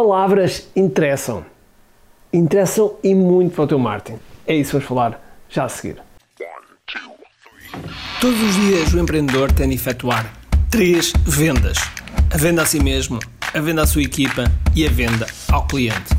Palavras interessam. Interessam e muito para o teu marketing. É isso que vamos falar já a seguir. Todos os dias o empreendedor tem de efetuar três vendas: a venda a si mesmo, a venda à sua equipa e a venda ao cliente.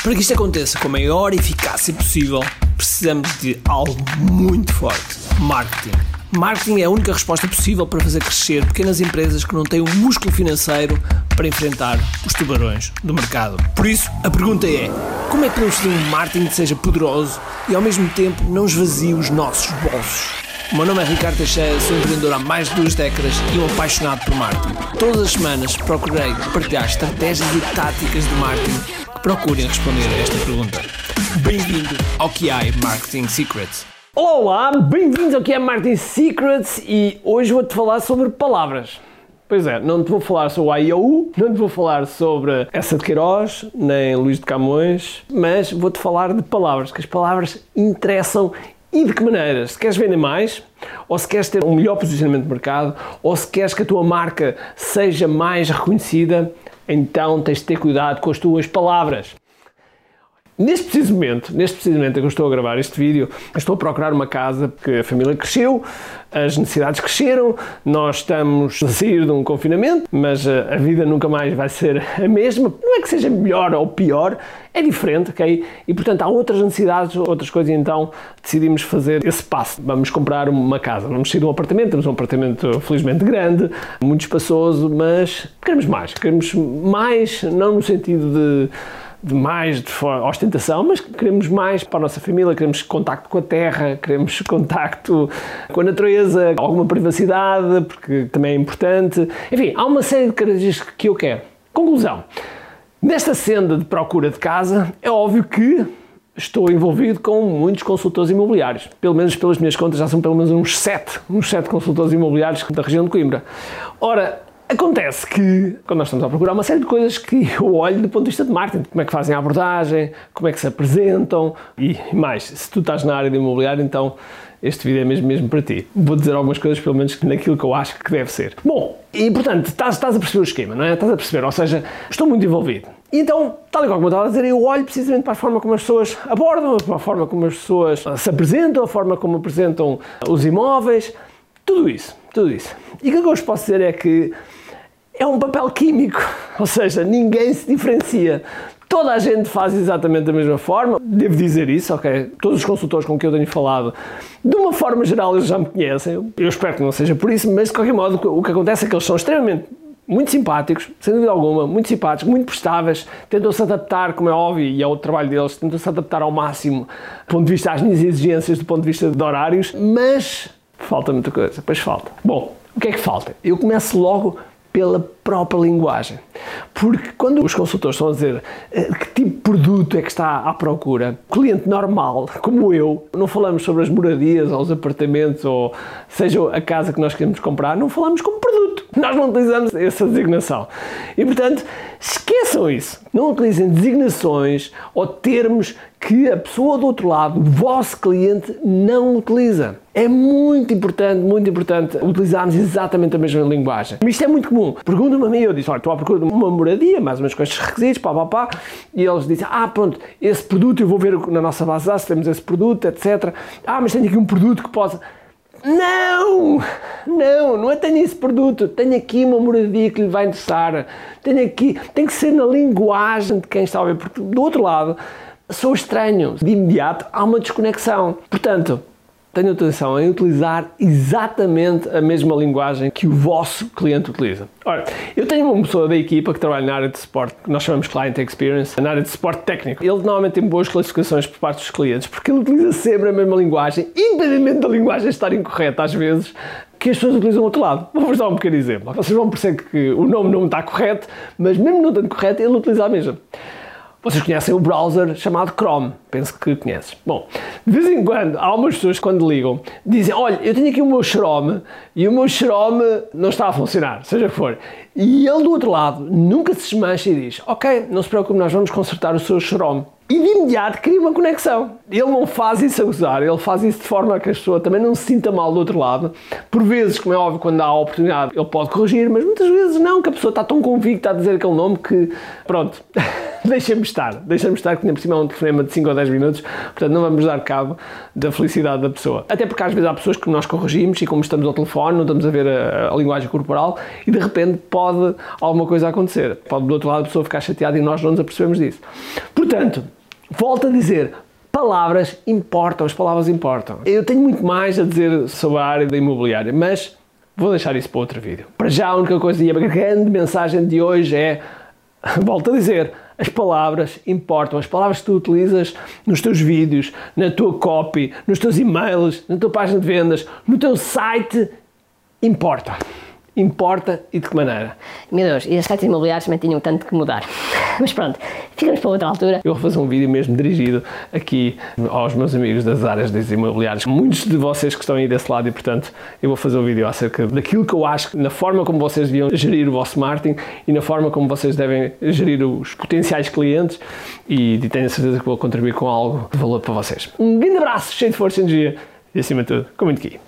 Para que isto aconteça com a maior eficácia possível, precisamos de algo muito forte: marketing. Marketing é a única resposta possível para fazer crescer pequenas empresas que não têm o músculo financeiro para enfrentar os tubarões do mercado. Por isso, a pergunta é: como é que podemos fazer um marketing que seja poderoso e ao mesmo tempo não esvazie os nossos bolsos? O meu nome é Ricardo Teixeira, sou empreendedor há mais de duas décadas e um apaixonado por marketing. Todas as semanas procurei partilhar estratégias e táticas de marketing que procurem responder a esta pergunta. Bem-vindo ao QI Marketing Secrets. Olá, bem-vindos ao QI Marketing Secrets e hoje vou-te falar sobre palavras. Pois é, não te vou falar sobre o IOU, não te vou falar sobre essa de Queiroz, nem Luís de Camões, mas vou-te falar de palavras, que as palavras interessam e de que maneiras? Se queres vender mais, ou se queres ter um melhor posicionamento de mercado, ou se queres que a tua marca seja mais reconhecida, então tens de ter cuidado com as tuas palavras. Neste preciso momento, neste preciso momento em que eu estou a gravar este vídeo, estou a procurar uma casa porque a família cresceu, as necessidades cresceram, nós estamos a sair de um confinamento, mas a vida nunca mais vai ser a mesma. Não é que seja melhor ou pior, é diferente, ok? E portanto há outras necessidades, outras coisas, e então decidimos fazer esse passo. Vamos comprar uma casa, vamos sair de um apartamento, temos um apartamento felizmente grande, muito espaçoso, mas queremos mais, queremos mais, não no sentido de de mais de ostentação, mas queremos mais para a nossa família, queremos contacto com a terra, queremos contacto com a natureza, alguma privacidade, porque também é importante. Enfim, há uma série de características que eu quero. Conclusão. Nesta senda de procura de casa, é óbvio que estou envolvido com muitos consultores imobiliários. Pelo menos pelas minhas contas já são pelo menos uns sete, uns sete consultores imobiliários da região de Coimbra. Ora, Acontece que, quando nós estamos a procurar uma série de coisas que eu olho do ponto de vista de marketing, como é que fazem a abordagem, como é que se apresentam e mais, se tu estás na área de imobiliário, então este vídeo é mesmo, mesmo para ti. Vou dizer algumas coisas, pelo menos naquilo que eu acho que deve ser. Bom, e portanto, estás, estás a perceber o esquema, não é? Estás a perceber, ou seja, estou muito envolvido. E então, tal e qual como eu estava a dizer, eu olho precisamente para a forma como as pessoas abordam, para a forma como as pessoas se apresentam, a forma como apresentam os imóveis, tudo isso, tudo isso. E o que eu vos posso dizer é que é um papel químico, ou seja, ninguém se diferencia. Toda a gente faz exatamente da mesma forma, devo dizer isso, ok? Todos os consultores com quem eu tenho falado, de uma forma geral, eles já me conhecem. Eu espero que não seja por isso, mas de qualquer modo, o que acontece é que eles são extremamente muito simpáticos, sem dúvida alguma, muito simpáticos, muito prestáveis, tentam-se adaptar, como é óbvio, e é o trabalho deles, tentam-se adaptar ao máximo do ponto de vista às minhas exigências, do ponto de vista de horários, mas falta muita coisa, pois falta. Bom, o que é que falta? Eu começo logo pela própria linguagem. Porque quando os consultores estão a dizer eh, que tipo de produto é que está à procura, o cliente normal, como eu, não falamos sobre as moradias ou os apartamentos ou seja a casa que nós queremos comprar, não falamos como produto. Nós não utilizamos essa designação. E portanto, esqueçam isso. Não utilizem designações ou termos que a pessoa do outro lado, o vosso cliente, não utiliza. É muito importante, muito importante utilizarmos exatamente a mesma linguagem. Isto é muito comum. Perguntam-me a mim, eu disse, olha, estou à procura de uma moradia, mais ou menos com estes requisitos, pá, pá, pá, e eles dizem, ah, pronto, esse produto, eu vou ver na nossa base de dados se temos esse produto, etc. Ah, mas tenho aqui um produto que possa... Não! Não, não é tenho esse produto, tenho aqui uma moradia que lhe vai interessar, tenho aqui, tem que ser na linguagem de quem está a ver, porque do outro lado sou estranho, de imediato há uma desconexão. Portanto, tenham atenção em utilizar exatamente a mesma linguagem que o vosso cliente utiliza. Ora, eu tenho uma pessoa da equipa que trabalha na área de suporte, que nós chamamos Client Experience, na área de suporte técnico. Ele normalmente tem boas classificações por parte dos clientes, porque ele utiliza sempre a mesma linguagem, independentemente da linguagem estar incorreta às vezes, que as pessoas utilizam outro lado. Vou-vos dar um pequeno exemplo. Vocês vão perceber que o nome não está correto, mas mesmo não estando correto, ele utiliza a mesma. Vocês conhecem o browser chamado Chrome, penso que conheces. Bom, de vez em quando, há algumas pessoas quando ligam, dizem, olha, eu tenho aqui o meu Chrome e o meu Chrome não está a funcionar, seja o que for. E ele do outro lado nunca se desmancha e diz, ok, não se preocupe, nós vamos consertar o seu Chrome e de imediato cria uma conexão. Ele não faz isso a usar, ele faz isso de forma que a pessoa também não se sinta mal do outro lado. Por vezes, como é óbvio, quando há a oportunidade, ele pode corrigir, mas muitas vezes não, que a pessoa está tão convicta a dizer aquele nome que, pronto, deixa-me estar, deixa-me estar, que nem por cima é um telefonema de 5 ou 10 minutos, portanto não vamos dar cabo da felicidade da pessoa. Até porque às vezes há pessoas que nós corrigimos e como estamos ao telefone, não estamos a ver a, a linguagem corporal e de repente pode alguma coisa acontecer. Pode do outro lado a pessoa ficar chateada e nós não nos apercebemos disso. Portanto, Volto a dizer, palavras importam, as palavras importam. Eu tenho muito mais a dizer sobre a área da imobiliária, mas vou deixar isso para outro vídeo. Para já, a única coisa e a grande mensagem de hoje é, volto a dizer, as palavras importam. As palavras que tu utilizas nos teus vídeos, na tua copy, nos teus e-mails, na tua página de vendas, no teu site, importam importa e de que maneira? Meu Deus, e as sites imobiliários também tinham tanto que mudar. Mas pronto, ficamos para outra altura. Eu vou fazer um vídeo mesmo dirigido aqui aos meus amigos das áreas das imobiliárias. Muitos de vocês que estão aí desse lado e, portanto, eu vou fazer um vídeo acerca daquilo que eu acho, na forma como vocês deviam gerir o vosso marketing e na forma como vocês devem gerir os potenciais clientes e, tenho certeza que vou contribuir com algo de valor para vocês. Um grande abraço, cheio de força e energia e, acima de tudo, com muito aqui.